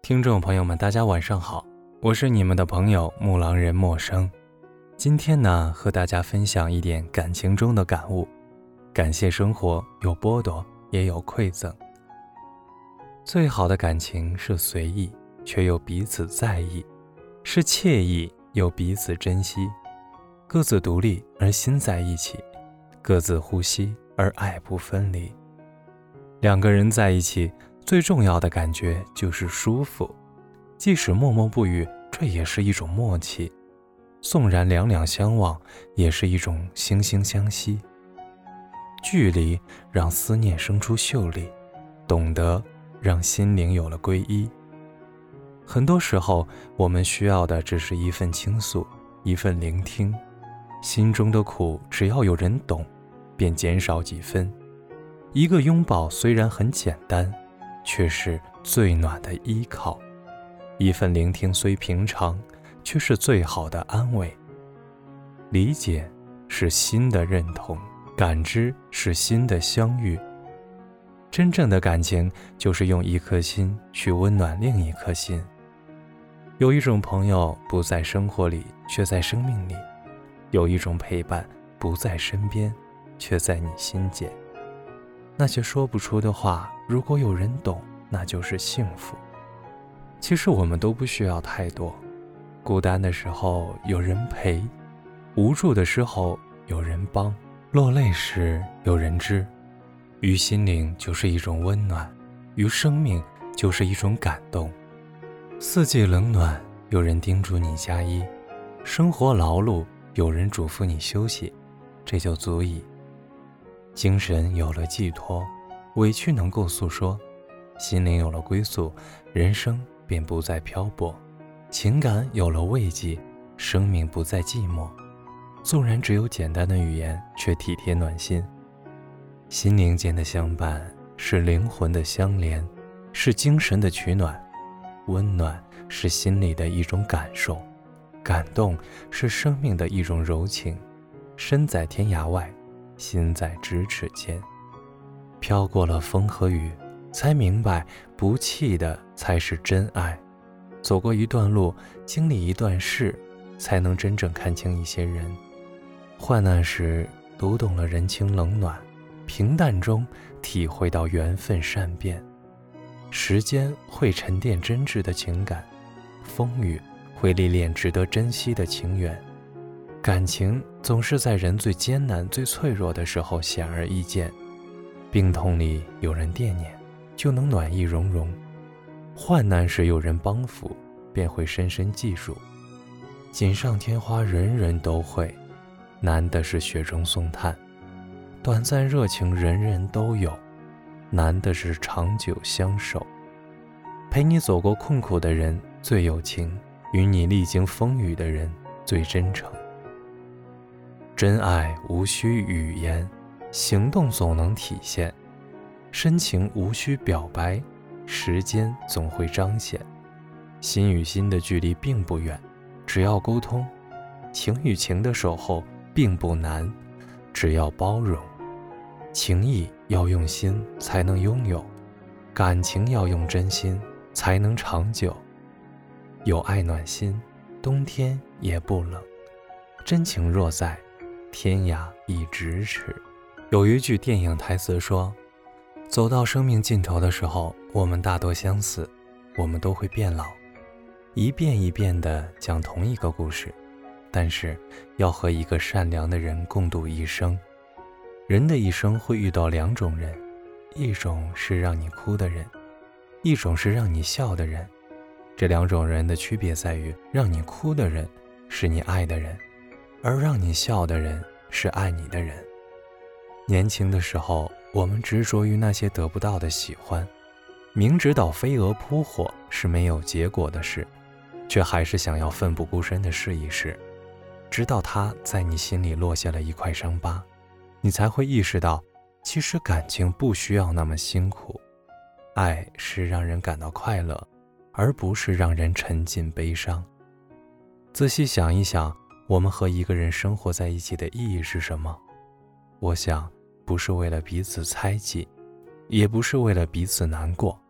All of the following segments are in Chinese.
听众朋友们，大家晚上好，我是你们的朋友木狼人陌生。今天呢，和大家分享一点感情中的感悟。感谢生活有剥夺，也有馈赠。最好的感情是随意，却又彼此在意；是惬意，又彼此珍惜。各自独立而心在一起，各自呼吸而爱不分离。两个人在一起。最重要的感觉就是舒服，即使默默不语，这也是一种默契；纵然两两相望，也是一种惺惺相惜。距离让思念生出秀丽，懂得让心灵有了皈依。很多时候，我们需要的只是一份倾诉，一份聆听。心中的苦，只要有人懂，便减少几分。一个拥抱虽然很简单。却是最暖的依靠，一份聆听虽平常，却是最好的安慰。理解是心的认同，感知是心的相遇。真正的感情就是用一颗心去温暖另一颗心。有一种朋友不在生活里，却在生命里；有一种陪伴不在身边，却在你心间。那些说不出的话，如果有人懂，那就是幸福。其实我们都不需要太多，孤单的时候有人陪，无助的时候有人帮，落泪时有人知，于心灵就是一种温暖，于生命就是一种感动。四季冷暖，有人叮嘱你加衣；生活劳碌，有人嘱咐你休息，这就足矣。精神有了寄托，委屈能够诉说；心灵有了归宿，人生便不再漂泊；情感有了慰藉，生命不再寂寞。纵然只有简单的语言，却体贴暖心。心灵间的相伴，是灵魂的相连，是精神的取暖。温暖是心里的一种感受，感动是生命的一种柔情。身在天涯外。心在咫尺间，飘过了风和雨，才明白不弃的才是真爱。走过一段路，经历一段事，才能真正看清一些人。患难时读懂了人情冷暖，平淡中体会到缘分善变。时间会沉淀真挚的情感，风雨会历练值得珍惜的情缘。感情总是在人最艰难、最脆弱的时候显而易见。病痛里有人惦念，就能暖意融融；患难时有人帮扶，便会深深记住。锦上添花人人都会，难的是雪中送炭；短暂热情人人都有，难的是长久相守。陪你走过困苦的人最有情，与你历经风雨的人最真诚。真爱无需语言，行动总能体现；深情无需表白，时间总会彰显。心与心的距离并不远，只要沟通；情与情的守候并不难，只要包容。情谊要用心才能拥有，感情要用真心才能长久。有爱暖心，冬天也不冷。真情若在。天涯亦咫尺。有一句电影台词说：“走到生命尽头的时候，我们大多相似，我们都会变老，一遍一遍地讲同一个故事，但是要和一个善良的人共度一生。人的一生会遇到两种人，一种是让你哭的人，一种是让你笑的人。这两种人的区别在于，让你哭的人是你爱的人。”而让你笑的人是爱你的人。年轻的时候，我们执着于那些得不到的喜欢，明知道飞蛾扑火是没有结果的事，却还是想要奋不顾身的试一试。直到他在你心里落下了一块伤疤，你才会意识到，其实感情不需要那么辛苦，爱是让人感到快乐，而不是让人沉浸悲伤。仔细想一想。我们和一个人生活在一起的意义是什么？我想，不是为了彼此猜忌，也不是为了彼此难过，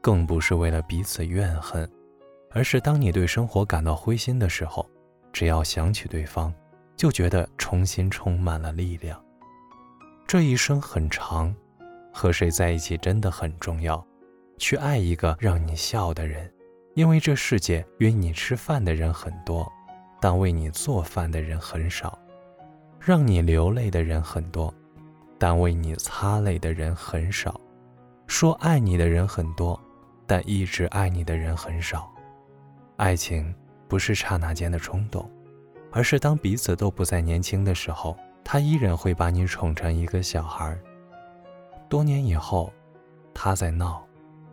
更不是为了彼此怨恨，而是当你对生活感到灰心的时候，只要想起对方，就觉得重新充满了力量。这一生很长，和谁在一起真的很重要。去爱一个让你笑的人，因为这世界约你吃饭的人很多，但为你做饭的人很少；让你流泪的人很多，但为你擦泪的人很少；说爱你的人很多。但一直爱你的人很少。爱情不是刹那间的冲动，而是当彼此都不再年轻的时候，他依然会把你宠成一个小孩。多年以后，他在闹，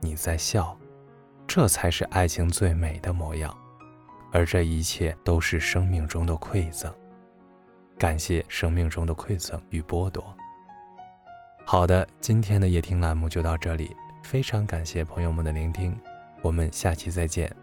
你在笑，这才是爱情最美的模样。而这一切都是生命中的馈赠。感谢生命中的馈赠与剥夺。好的，今天的夜听栏目就到这里。非常感谢朋友们的聆听，我们下期再见。